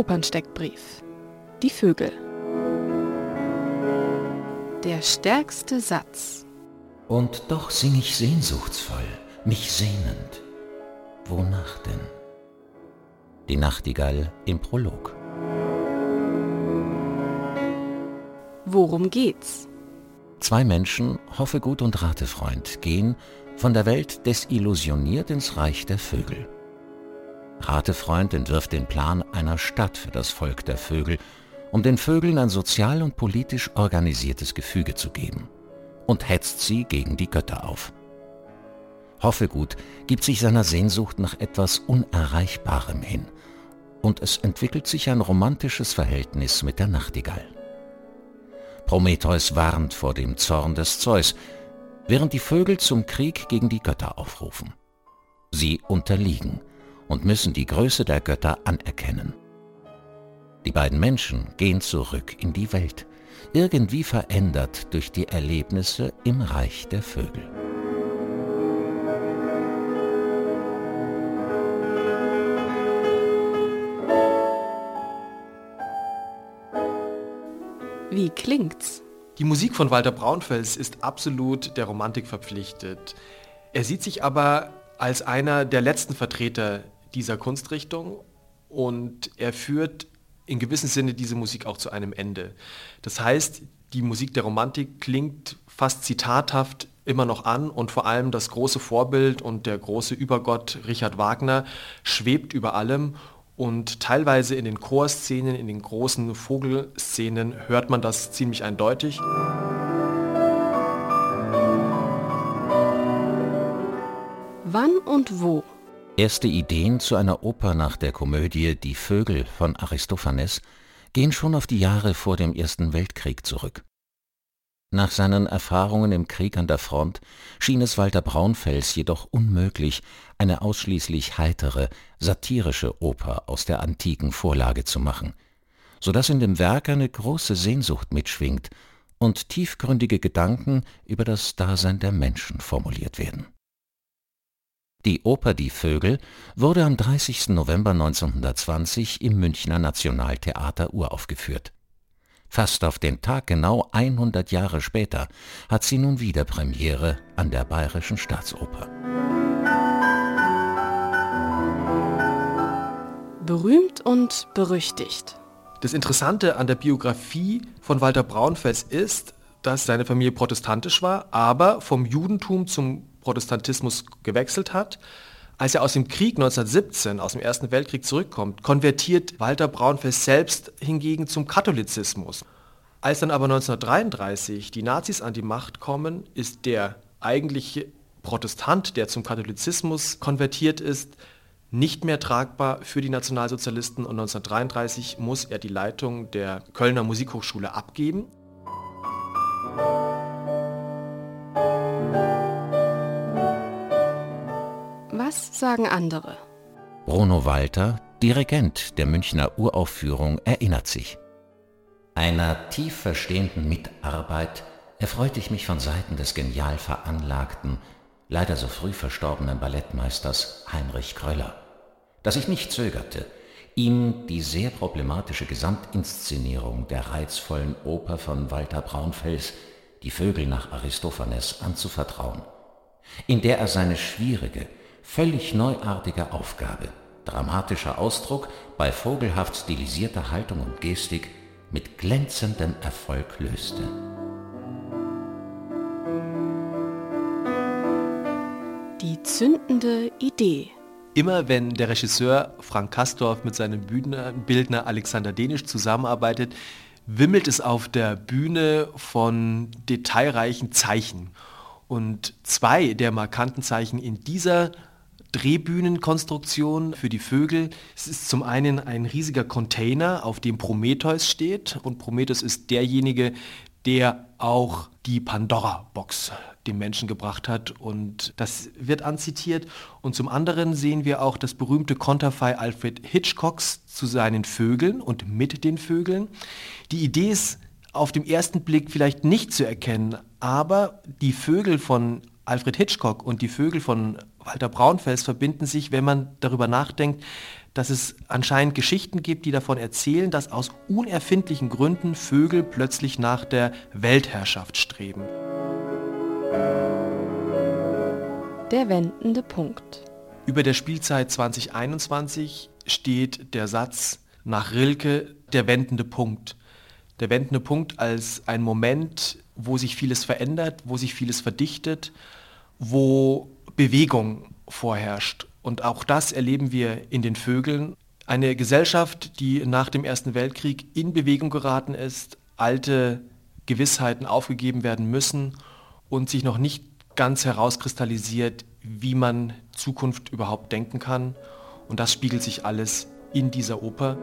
Opernsteckbrief. Die Vögel. Der stärkste Satz. Und doch sing ich sehnsuchtsvoll, mich sehnend. Wonach denn? Die Nachtigall im Prolog. Worum geht's? Zwei Menschen, Hoffegut und Ratefreund, gehen, von der Welt desillusioniert ins Reich der Vögel. Ratefreund entwirft den Plan einer Stadt für das Volk der Vögel, um den Vögeln ein sozial und politisch organisiertes Gefüge zu geben und hetzt sie gegen die Götter auf. Hoffegut gibt sich seiner Sehnsucht nach etwas Unerreichbarem hin und es entwickelt sich ein romantisches Verhältnis mit der Nachtigall. Prometheus warnt vor dem Zorn des Zeus, während die Vögel zum Krieg gegen die Götter aufrufen. Sie unterliegen und müssen die Größe der Götter anerkennen. Die beiden Menschen gehen zurück in die Welt, irgendwie verändert durch die Erlebnisse im Reich der Vögel. Wie klingt's? Die Musik von Walter Braunfels ist absolut der Romantik verpflichtet. Er sieht sich aber als einer der letzten Vertreter dieser Kunstrichtung und er führt in gewissem Sinne diese Musik auch zu einem Ende. Das heißt, die Musik der Romantik klingt fast zitathaft immer noch an und vor allem das große Vorbild und der große Übergott Richard Wagner schwebt über allem und teilweise in den Chorszenen, in den großen Vogelszenen hört man das ziemlich eindeutig. Wann und wo? Erste Ideen zu einer Oper nach der Komödie Die Vögel von Aristophanes gehen schon auf die Jahre vor dem Ersten Weltkrieg zurück. Nach seinen Erfahrungen im Krieg an der Front schien es Walter Braunfels jedoch unmöglich, eine ausschließlich heitere, satirische Oper aus der antiken Vorlage zu machen, so dass in dem Werk eine große Sehnsucht mitschwingt und tiefgründige Gedanken über das Dasein der Menschen formuliert werden. Die Oper Die Vögel wurde am 30. November 1920 im Münchner Nationaltheater uraufgeführt Fast auf den Tag genau 100 Jahre später hat sie nun wieder Premiere an der Bayerischen Staatsoper. Berühmt und berüchtigt. Das Interessante an der Biografie von Walter Braunfels ist, dass seine Familie protestantisch war, aber vom Judentum zum Protestantismus gewechselt hat. Als er aus dem Krieg 1917, aus dem Ersten Weltkrieg zurückkommt, konvertiert Walter Braunfels selbst hingegen zum Katholizismus. Als dann aber 1933 die Nazis an die Macht kommen, ist der eigentliche Protestant, der zum Katholizismus konvertiert ist, nicht mehr tragbar für die Nationalsozialisten und 1933 muss er die Leitung der Kölner Musikhochschule abgeben. Was sagen andere? Bruno Walter, Dirigent der Münchner Uraufführung, erinnert sich. Einer tief verstehenden Mitarbeit erfreute ich mich von Seiten des genial veranlagten, leider so früh verstorbenen Ballettmeisters Heinrich Kröller, dass ich nicht zögerte, ihm die sehr problematische Gesamtinszenierung der reizvollen Oper von Walter Braunfels Die Vögel nach Aristophanes anzuvertrauen, in der er seine schwierige, völlig neuartige Aufgabe, dramatischer Ausdruck bei vogelhaft stilisierter Haltung und Gestik mit glänzendem Erfolg löste. Die zündende Idee. Immer wenn der Regisseur Frank Kastorf mit seinem Bühnenbildner Alexander Denisch zusammenarbeitet, wimmelt es auf der Bühne von detailreichen Zeichen. Und zwei der markanten Zeichen in dieser Drehbühnenkonstruktion für die Vögel. Es ist zum einen ein riesiger Container, auf dem Prometheus steht und Prometheus ist derjenige, der auch die Pandora-Box dem Menschen gebracht hat und das wird anzitiert. Und zum anderen sehen wir auch das berühmte Konterfei Alfred Hitchcocks zu seinen Vögeln und mit den Vögeln. Die Idee ist auf dem ersten Blick vielleicht nicht zu erkennen, aber die Vögel von Alfred Hitchcock und die Vögel von Walter Braunfels verbinden sich, wenn man darüber nachdenkt, dass es anscheinend Geschichten gibt, die davon erzählen, dass aus unerfindlichen Gründen Vögel plötzlich nach der Weltherrschaft streben. Der wendende Punkt. Über der Spielzeit 2021 steht der Satz nach Rilke der wendende Punkt. Der wendende Punkt als ein Moment, wo sich vieles verändert, wo sich vieles verdichtet, wo Bewegung vorherrscht. Und auch das erleben wir in den Vögeln. Eine Gesellschaft, die nach dem Ersten Weltkrieg in Bewegung geraten ist, alte Gewissheiten aufgegeben werden müssen und sich noch nicht ganz herauskristallisiert, wie man Zukunft überhaupt denken kann. Und das spiegelt sich alles in dieser Oper.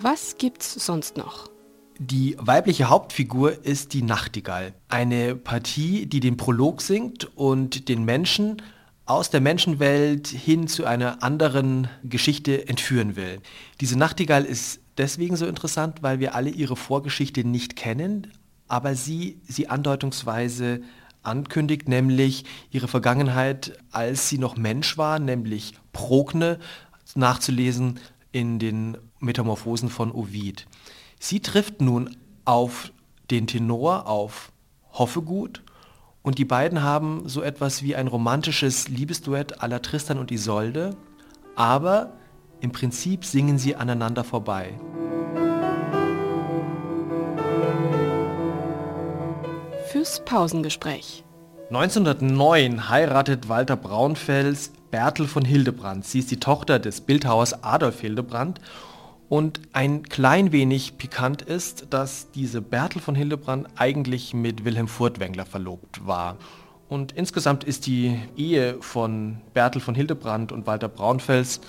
Was gibt's sonst noch? Die weibliche Hauptfigur ist die Nachtigall. Eine Partie, die den Prolog singt und den Menschen aus der Menschenwelt hin zu einer anderen Geschichte entführen will. Diese Nachtigall ist deswegen so interessant, weil wir alle ihre Vorgeschichte nicht kennen, aber sie sie andeutungsweise ankündigt, nämlich ihre Vergangenheit, als sie noch Mensch war, nämlich Progne, nachzulesen in den Metamorphosen von Ovid. Sie trifft nun auf den Tenor, auf Hoffegut und die beiden haben so etwas wie ein romantisches Liebesduett aller Tristan und Isolde, aber im Prinzip singen sie aneinander vorbei. Fürs Pausengespräch. 1909 heiratet Walter Braunfels Bertel von Hildebrand. Sie ist die Tochter des Bildhauers Adolf Hildebrand. Und ein klein wenig pikant ist, dass diese Bertel von Hildebrand eigentlich mit Wilhelm Furtwängler verlobt war. Und insgesamt ist die Ehe von Bertel von Hildebrand und Walter Braunfels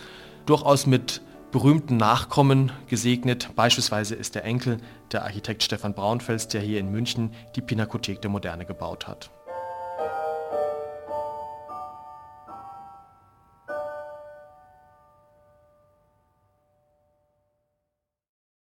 durchaus mit berühmten Nachkommen gesegnet. Beispielsweise ist der Enkel der Architekt Stefan Braunfels, der hier in München die Pinakothek der Moderne gebaut hat.